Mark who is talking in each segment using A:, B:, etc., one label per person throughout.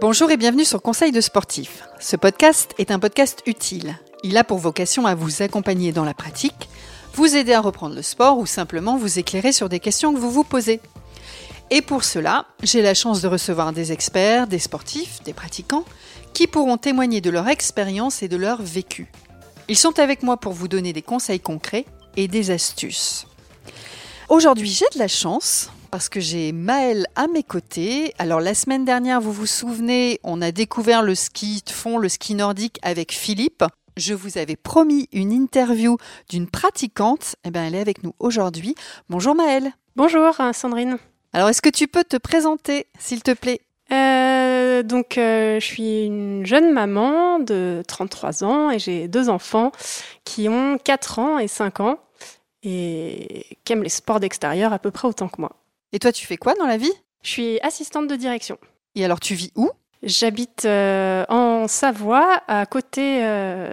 A: Bonjour et bienvenue sur Conseil de sportif. Ce podcast est un podcast utile. Il a pour vocation à vous accompagner dans la pratique, vous aider à reprendre le sport ou simplement vous éclairer sur des questions que vous vous posez. Et pour cela, j'ai la chance de recevoir des experts, des sportifs, des pratiquants, qui pourront témoigner de leur expérience et de leur vécu. Ils sont avec moi pour vous donner des conseils concrets et des astuces. Aujourd'hui, j'ai de la chance parce que j'ai Maëlle à mes côtés. Alors la semaine dernière, vous vous souvenez, on a découvert le ski de fond, le ski nordique avec Philippe. Je vous avais promis une interview d'une pratiquante. Eh bien, elle est avec nous aujourd'hui. Bonjour Maëlle.
B: Bonjour Sandrine.
A: Alors, est-ce que tu peux te présenter, s'il te plaît?
B: Euh, donc, euh, je suis une jeune maman de 33 ans et j'ai deux enfants qui ont 4 ans et 5 ans et qui aiment les sports d'extérieur à peu près autant que moi.
A: Et toi, tu fais quoi dans la vie?
B: Je suis assistante de direction.
A: Et alors, tu vis où?
B: J'habite euh, en Savoie, à côté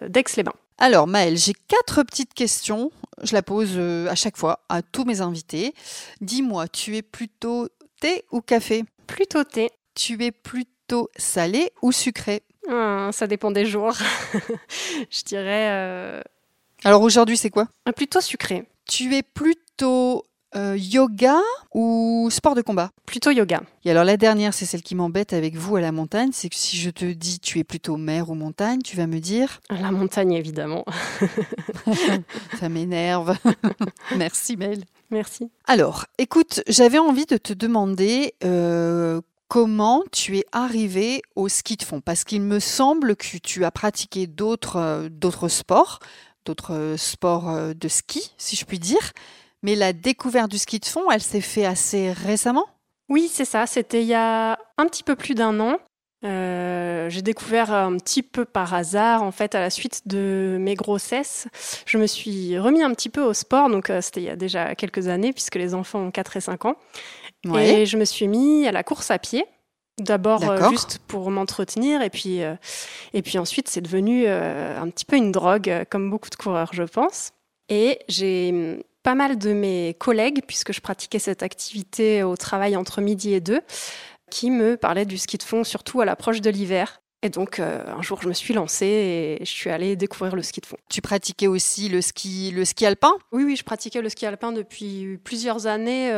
B: d'Aix-les-Bains.
A: Alors, Maëlle, j'ai quatre petites questions. Je la pose à chaque fois à tous mes invités. Dis-moi, tu es plutôt thé ou café?
B: Plutôt thé.
A: Tu es plutôt salé ou sucré?
B: Ah, Ça dépend des jours. je dirais. Euh,
A: Alors aujourd'hui, c'est quoi?
B: Plutôt sucré.
A: Tu es plutôt euh, yoga ou sport de combat?
B: Plutôt yoga.
A: Et alors la dernière, c'est celle qui m'embête avec vous à la montagne, c'est que si je te dis tu es plutôt mer ou montagne, tu vas me dire?
B: La montagne évidemment.
A: Ça m'énerve. Merci Mel.
B: Merci.
A: Alors, écoute, j'avais envie de te demander euh, comment tu es arrivé au ski de fond? Parce qu'il me semble que tu as pratiqué d'autres euh, sports, d'autres sports de ski, si je puis dire. Mais la découverte du ski de fond, elle s'est fait assez récemment?
B: Oui, c'est ça. C'était il y a un petit peu plus d'un an. j'ai découvert un petit peu par hasard, en fait, à la suite de mes grossesses. Je me suis remis un petit peu au sport, donc c'était il y a déjà quelques années, puisque les enfants ont 4 et 5 ans. Et je me suis mis à la course à pied. D'abord euh, juste pour m'entretenir et puis euh, et puis ensuite c'est devenu euh, un petit peu une drogue comme beaucoup de coureurs je pense. Et j'ai hum, pas mal de mes collègues puisque je pratiquais cette activité au travail entre midi et deux qui me parlaient du ski de fond surtout à l'approche de l'hiver. Et donc un jour je me suis lancée et je suis allée découvrir le ski de fond.
A: Tu pratiquais aussi le ski le ski alpin?
B: Oui oui, je pratiquais le ski alpin depuis plusieurs années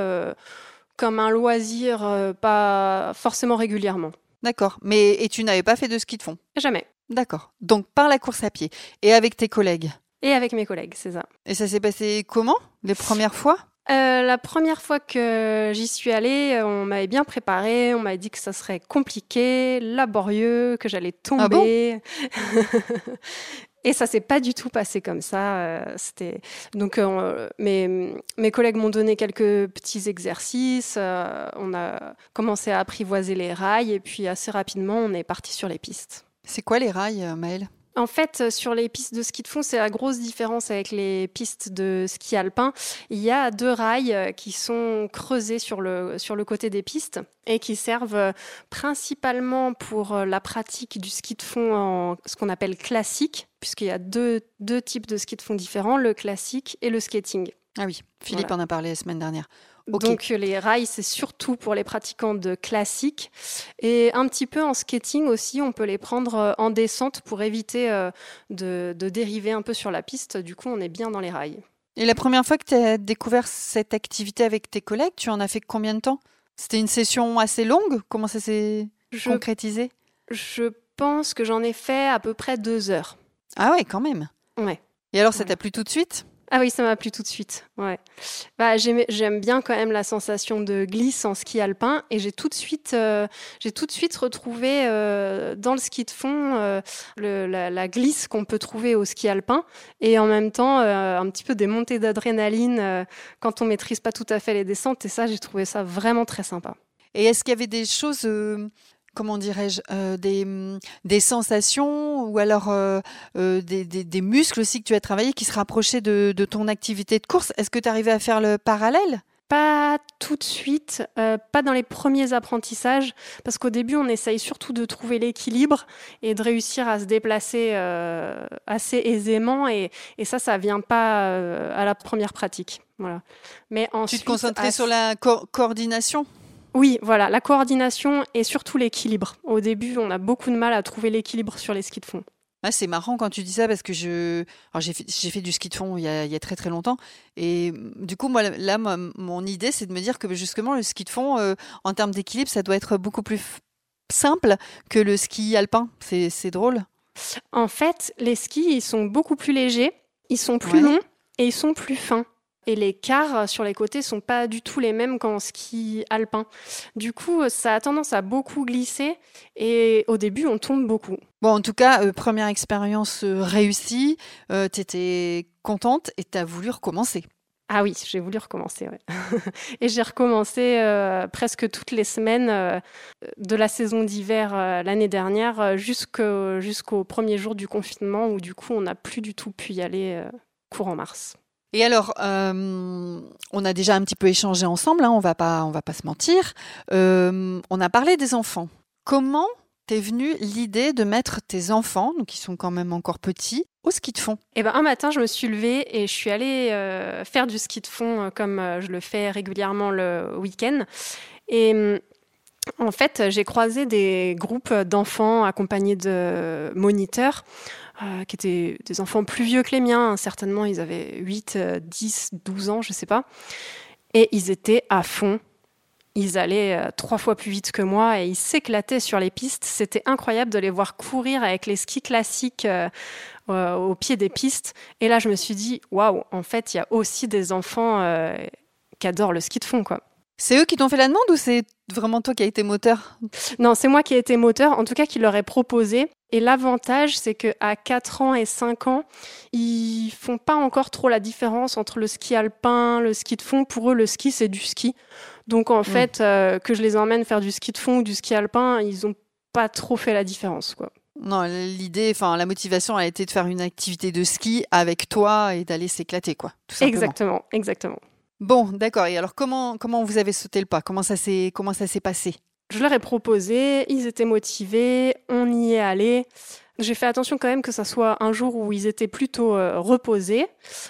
B: comme un loisir, euh, pas forcément régulièrement.
A: D'accord. Mais et tu n'avais pas fait de ski de fond?
B: Jamais.
A: D'accord. Donc par la course à pied et avec tes collègues
B: Et avec mes collègues, c'est ça.
A: Et ça s'est passé comment les premières fois?
B: Euh, la première fois que j'y suis allée, euh, on m'avait bien préparé, on m'avait dit que ça serait compliqué, laborieux, que j'allais tomber. Ah bon? Et ça s'est pas du tout passé comme ça. Euh, c'était donc euh, mes, mes collègues m'ont donné quelques petits exercices. Euh, on a commencé à apprivoiser les rails et puis assez rapidement on est parti sur les pistes.
A: C'est quoi les rails, Maëlle?
B: En fait, euh, sur les pistes de ski de fond, c'est la grosse différence avec les pistes de ski alpin. Il y a deux rails euh, qui sont creusés sur le, sur le côté des pistes et qui servent euh, principalement pour la pratique du ski de fond en ce qu'on appelle classique, puisqu'il y a deux, deux types de ski de fond différents, le classique et le skating.
A: Ah oui, Philippe en a parlé la semaine dernière.
B: Donc les rails, c'est surtout pour les pratiquants de classique. Et un petit peu en skating aussi, on peut les prendre euh, en descente pour éviter euh, de, dériver un peu sur la piste. Du coup, on est bien dans les rails.
A: Et la première fois que tu as découvert cette activité avec tes collègues, tu en as fait combien de temps? C'était une session assez longue? Comment ça s'est concrétisé?
B: Je pense que j'en ai fait à peu près deux heures.
A: Ah ouais, quand même.
B: Ouais.
A: Et alors, ça t'a plu tout de suite?
B: Ah oui, ça m'a plu tout de suite. Ouais. Bah, j'aime bien quand même la sensation de glisse en ski alpin et j'ai tout de suite, euh, tout de suite retrouvé euh, dans le ski de fond euh, la, glisse qu'on peut trouver au ski alpin et en même temps un petit peu des montées d'adrénaline quand on maîtrise pas tout à fait les descentes et ça, j'ai trouvé ça vraiment très sympa.
A: Et est-ce qu'il y avait des choses comment dirais-je, euh, des, mm, des, sensations ou alors euh, euh, des, des, muscles aussi que tu as travaillé qui se rapprochaient de, de ton activité de course. Est-ce que tu arrivais à faire le parallèle?
B: Pas tout de suite, pas dans les premiers apprentissages, parce qu'au début, on essaye surtout de trouver l'équilibre et de réussir à se déplacer assez aisément, et, et, ça, ça vient pas à la première pratique. Voilà.
A: Mais ensuite, tu te concentrais sur la coordination?
B: Oui, voilà, la coordination et surtout l'équilibre. Au début, on a beaucoup de mal à trouver l'équilibre sur les skis de fond.
A: Ah, c'est marrant quand tu dis ça parce que je, j'ai fait, fait, du ski de fond il y, a, il y, a, très très longtemps et du coup moi là mon idée c'est de me dire que justement le ski de fond euh, en termes d'équilibre ça doit être beaucoup plus simple que le ski alpin. C'est drôle.
B: En fait, les skis ils sont beaucoup plus légers, ils sont plus longs et ils sont plus fins. Et les quarts sur les côtés sont pas du tout les mêmes qu'en ski alpin. Du coup, ça a tendance à beaucoup glisser et au début, on tombe beaucoup.
A: Bon, en tout cas, euh, première expérience euh, réussie, euh, tu étais contente et tu as voulu recommencer.
B: Ah oui, j'ai voulu recommencer. et j'ai recommencé presque toutes les semaines de la saison d'hiver l'année dernière jusqu'au, jusqu'au premier jour du confinement où du coup on n'a plus du tout pu y aller courant mars.
A: Et alors, euh, on a déjà un petit peu échangé ensemble, hein, on va pas, on va pas se mentir. Euh, on a parlé des enfants. Comment t'es venue l'idée de mettre tes enfants, donc qui sont quand même encore petits, au ski de fond?
B: Eh ben, un matin, je me suis levée et je suis allée euh, faire du ski de fond comme je le fais régulièrement le week-end. Et en fait, j'ai croisé des groupes d'enfants accompagnés de moniteurs euh, qui étaient des enfants plus vieux que les miens. Certainement, ils avaient 8, 10, 12 ans, je ne sais pas. Et ils étaient à fond. Ils allaient euh, trois fois plus vite que moi et ils s'éclataient sur les pistes. C'était incroyable de les voir courir avec les skis classiques euh, au pied des pistes. Et là, je me suis dit, waouh, en fait, il y a aussi des enfants qui adorent le ski de fond, quoi.
A: C'est eux qui t'ont fait la demande ou c'est vraiment toi qui as été moteur?
B: Non, c'est moi qui ai été moteur, en tout cas qui leur ai proposé. Et l'avantage, c'est qu'à 4 ans et 5 ans, ils font pas encore trop la différence entre le ski alpin, le ski de fond. Pour eux, le ski, c'est du ski. Donc en hmm. fait, euh, que je les emmène faire du ski de fond ou du ski alpin, ils ont pas trop fait la différence, quoi.
A: Non, l'idée, enfin la motivation a été de faire une activité de ski avec toi et d'aller s'éclater, quoi.
B: exactement, exactement.
A: Bon, d'accord. Et alors, comment, comment vous avez sauté le pas? Comment ça s'est comment ça s'est passé?
B: Je leur ai proposé, ils étaient motivés, on y est allé. J'ai fait attention quand même que ça soit un jour où ils étaient plutôt euh, reposés,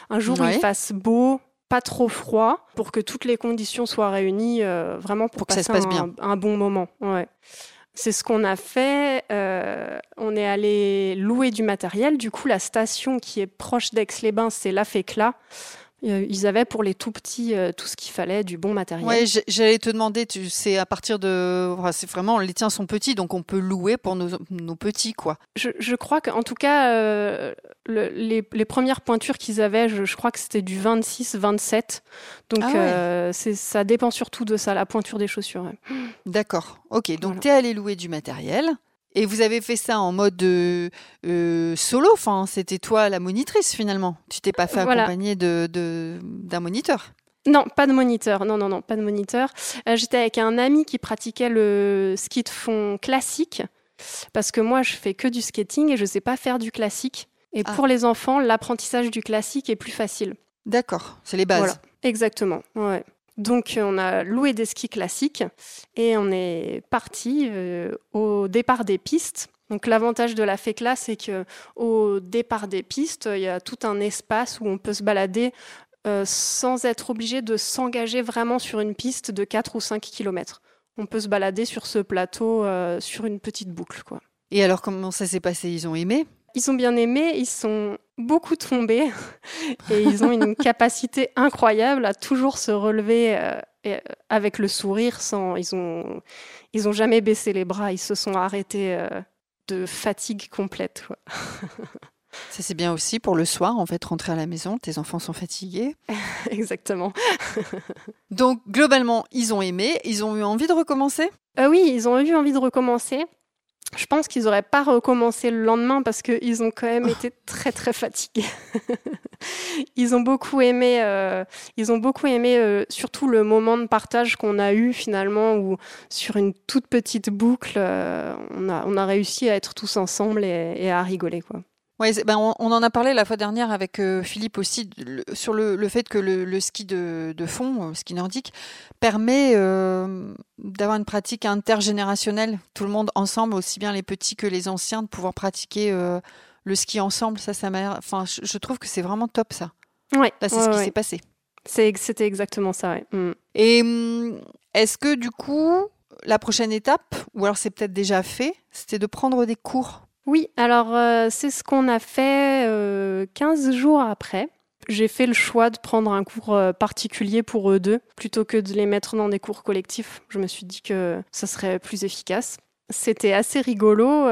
B: un jour où il fasse beau, pas trop froid, pour que toutes les conditions soient réunies, euh, vraiment pour, passer ça se passe un, bien. un bon moment. Ouais. C'est ce qu'on a fait. Euh, on est allé louer du matériel. Du coup, la station qui est proche d'Aix-les-Bains, c'est la Fécla. Euh, ils avaient pour les tout petits euh, tout ce qu'il fallait, du bon matériel.
A: Ouais, j'allais te demander, tu sais, à partir de, c'est vraiment les tiens sont petits, donc on peut louer pour nos, nos petits, quoi.
B: Je, je crois qu'en tout cas, euh, le, les, les, premières pointures qu'ils avaient, je, je, crois que c'était du 26-27. Donc ah c'est ça dépend surtout de ça, la pointure des chaussures.
A: D'accord. Ok, donc tu es allé louer du matériel. Et vous avez fait ça en mode euh, solo, enfin, c'était toi la monitrice finalement. Tu t'es pas fait accompagner de, d'un moniteur.
B: Non, pas de moniteur. Non, non, non, pas de moniteur. Euh, j'étais avec un ami qui pratiquait le ski de fond classique, parce que moi, je fais que du skating et je sais pas faire du classique. Et ah. pour les enfants, l'apprentissage du classique est plus facile.
A: D'accord, c'est les bases. Voilà,
B: exactement. Ouais. Donc on a loué des skis classiques et on est parti euh, au départ des pistes. Donc l'avantage de la FECLA, c'est que au départ des pistes, il y a tout un espace où on peut se balader euh, sans être obligé de s'engager vraiment sur une piste de 4 ou 5 km. On peut se balader sur ce plateau euh, sur une petite boucle. Quoi.
A: Et alors comment ça s'est passé? Ils ont aimé?
B: Ils ont bien aimé, ils sont beaucoup tombés et ils ont une capacité incroyable à toujours se relever euh, euh, avec le sourire sans ils ont ils ont jamais baissé les bras, ils se sont arrêtés euh, de fatigue complète.
A: Ça c'est bien aussi pour le soir, en fait, rentrer à la maison, tes enfants sont fatigués.
B: Exactement.
A: Donc globalement, ils ont aimé, ils ont eu envie de recommencer?
B: Oui, ils ont eu envie de recommencer. Je pense qu'ils n'auraient pas recommencé le lendemain parce qu'ils ont quand même été très très fatigués. ils ont beaucoup aimé, euh, ils ont beaucoup aimé euh, surtout le moment de partage qu'on a eu finalement où sur une toute petite boucle, euh, on, a, on a réussi à être tous ensemble et, et à rigoler quoi.
A: Ouais, ben on, en a parlé la fois dernière avec euh, Philippe aussi sur le, fait que le, ski de, fond, le euh, ski nordique, permet euh, d'avoir une pratique intergénérationnelle, tout le monde ensemble, aussi bien les petits que les anciens, de pouvoir pratiquer le ski ensemble. Ça, ça m'a, enfin, je, trouve que c'est vraiment top ça.
B: Ouais.
A: Là, c'est ce qui s'est passé.
B: C'était exactement ça. Ouais. Mm.
A: Et hum, Est-ce que du coup, la prochaine étape, ou alors c'est peut-être déjà fait, c'était de prendre des cours?
B: Oui, alors euh, c'est ce qu'on a fait 15 jours après. J'ai fait le choix de prendre un cours particulier pour eux deux plutôt que de les mettre dans des cours collectifs. Je me suis dit que ça serait plus efficace. C'était assez rigolo.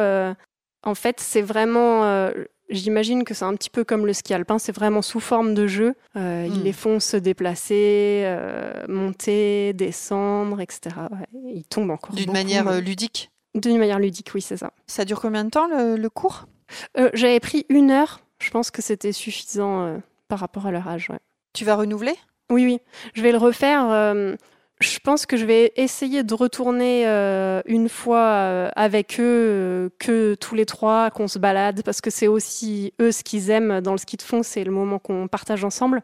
B: en fait, c'est vraiment J'imagine que c'est un petit peu comme le ski alpin, c'est vraiment sous forme de jeu. Euh, Ils hmm. les font se déplacer, euh, monter, descendre, etc. ils tombent encore.
A: D'une manière euh, ludique
B: D'une manière ludique, oui, c'est ça.
A: Ça dure combien de temps le, cours?
B: Euh, J'avais pris une heure. Je pense que c'était suffisant par rapport à leur âge.
A: Tu vas renouveler?
B: Oui, oui. Je vais le refaire je pense que je vais essayer de retourner euh, une fois euh, avec eux, euh, que tous les trois, qu'on se balade, parce que c'est aussi eux ce qu'ils aiment dans le ski de fond, c'est le moment qu'on partage ensemble.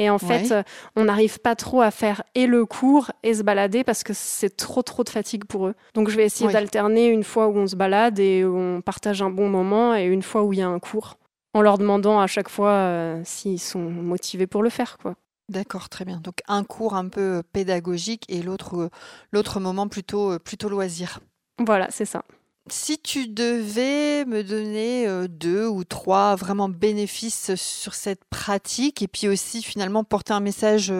B: Et en fait, on n'arrive pas trop à faire et le cours et se balader parce que c'est trop trop de fatigue pour eux. Donc je vais essayer d'alterner une fois où on se balade et où on partage un bon moment et une fois où il y a un cours, en leur demandant à chaque fois s'ils sont motivés pour le faire, quoi.
A: D'accord, très bien. Donc un cours un peu euh, pédagogique et l'autre euh, l'autre moment plutôt euh, plutôt loisir.
B: Voilà, c'est ça.
A: Si tu devais me donner deux ou trois vraiment bénéfices sur cette pratique et puis aussi finalement porter un message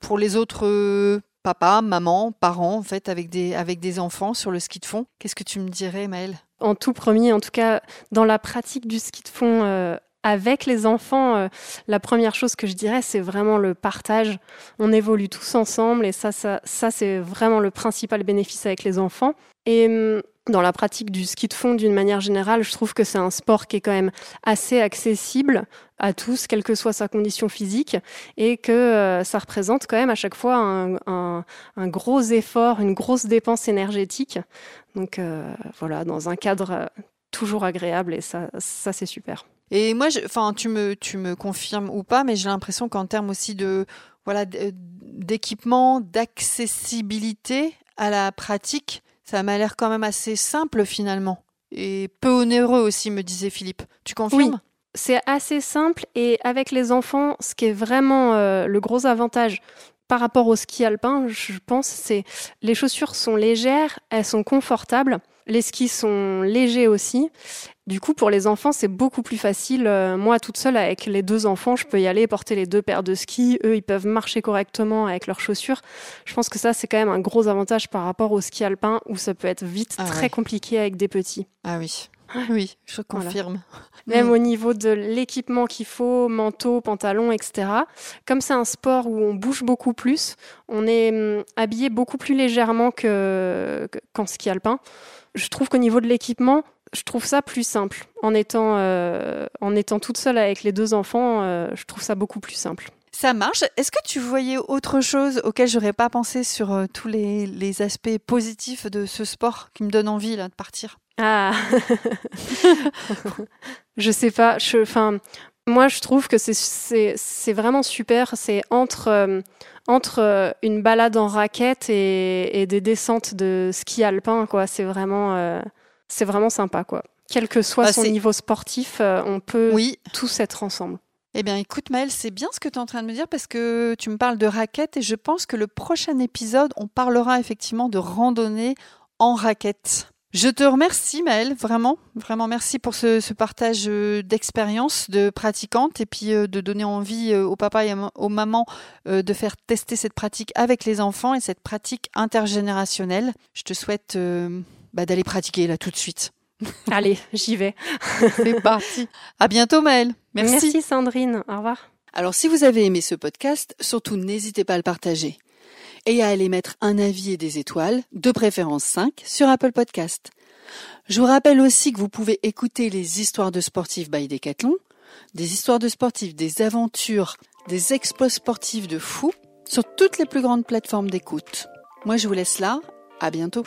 A: pour les autres papas, mamans, parents en fait avec des avec des enfants sur le ski de fond, qu'est-ce que tu me dirais Maëlle?
B: En tout premier, en tout cas dans la pratique du ski de fond avec les enfants, euh, la première chose que je dirais, c'est vraiment le partage. On évolue tous ensemble et ça, ça, ça c'est vraiment le principal bénéfice avec les enfants. Et hum, dans la pratique du ski de fond d'une manière générale, je trouve que c'est un sport qui est quand même assez accessible à tous, quelle que soit sa condition physique, et que euh, ça représente quand même à chaque fois un, gros effort, une grosse dépense énergétique. Donc euh, voilà, dans un cadre toujours agréable, et ça, ça c'est super.
A: Et moi, enfin, tu me, tu me confirmes ou pas, mais j'ai l'impression qu'en termes aussi de, voilà, d'équipement, d'accessibilité à la pratique, ça m'a l'air quand même assez simple finalement. Et peu onéreux aussi, me disait Philippe. Tu confirmes?
B: Oui. C'est assez simple et avec les enfants, ce qui est vraiment euh, le gros avantage par rapport au ski alpin, je pense, c'est les chaussures sont légères, elles sont confortables. Les skis sont légers aussi. Du coup, pour les enfants, c'est beaucoup plus facile. Euh, moi, toute seule, avec les deux enfants, je peux y aller, porter les deux paires de skis. Eux, ils peuvent marcher correctement avec leurs chaussures. Je pense que ça, c'est quand même un gros avantage par rapport au ski alpin, où ça peut être vite ah très compliqué avec des petits.
A: Ah oui. Oui, je confirme.
B: Même au niveau de l'équipement qu'il faut, manteau, pantalon, etc. Comme c'est un sport où on bouge beaucoup plus, on est hum, habillé beaucoup plus légèrement qu'en ski alpin je trouve qu'au niveau de l'équipement, je trouve ça plus simple. En étant, euh, en étant toute seule avec les deux enfants, euh, je trouve ça beaucoup plus simple.
A: Ça marche. Est-ce que tu voyais autre chose auquel j'aurais pas pensé sur euh, tous les, les, aspects positifs de ce sport qui me donne envie là, de partir?
B: Ah, je sais pas. Enfin, moi, je trouve que c'est vraiment super. C'est entre entre euh, une balade en raquette et, des descentes de ski alpin, quoi. C'est vraiment, euh, c'est vraiment sympa, quoi. Quel que soit bah, son niveau sportif, euh, on peut tous être ensemble.
A: Eh bien, écoute, Maëlle, c'est bien ce que tu es en train de me dire parce que tu me parles de raquette et je pense que le prochain épisode, on parlera effectivement de randonnée en raquette. Je te remercie Maëlle, vraiment, vraiment merci pour ce, partage euh, d'expérience de pratiquante et puis euh, de donner envie euh, aux papas et aux mamans de faire tester cette pratique avec les enfants et cette pratique intergénérationnelle. Je te souhaite bah, d'aller pratiquer là tout de suite.
B: Allez, j'y vais.
A: C'est parti. À bientôt Maëlle. Merci.
B: Merci Sandrine. Au revoir.
A: Alors si vous avez aimé ce podcast, surtout n'hésitez pas à le partager et à aller mettre un avis et des étoiles, de préférence 5, sur Apple Podcast. Je vous rappelle aussi que vous pouvez écouter les histoires de sportifs by Decathlon, des histoires de sportifs, des aventures, des expos sportifs de fous sur toutes les plus grandes plateformes d'écoute. Moi je vous laisse là, à bientôt.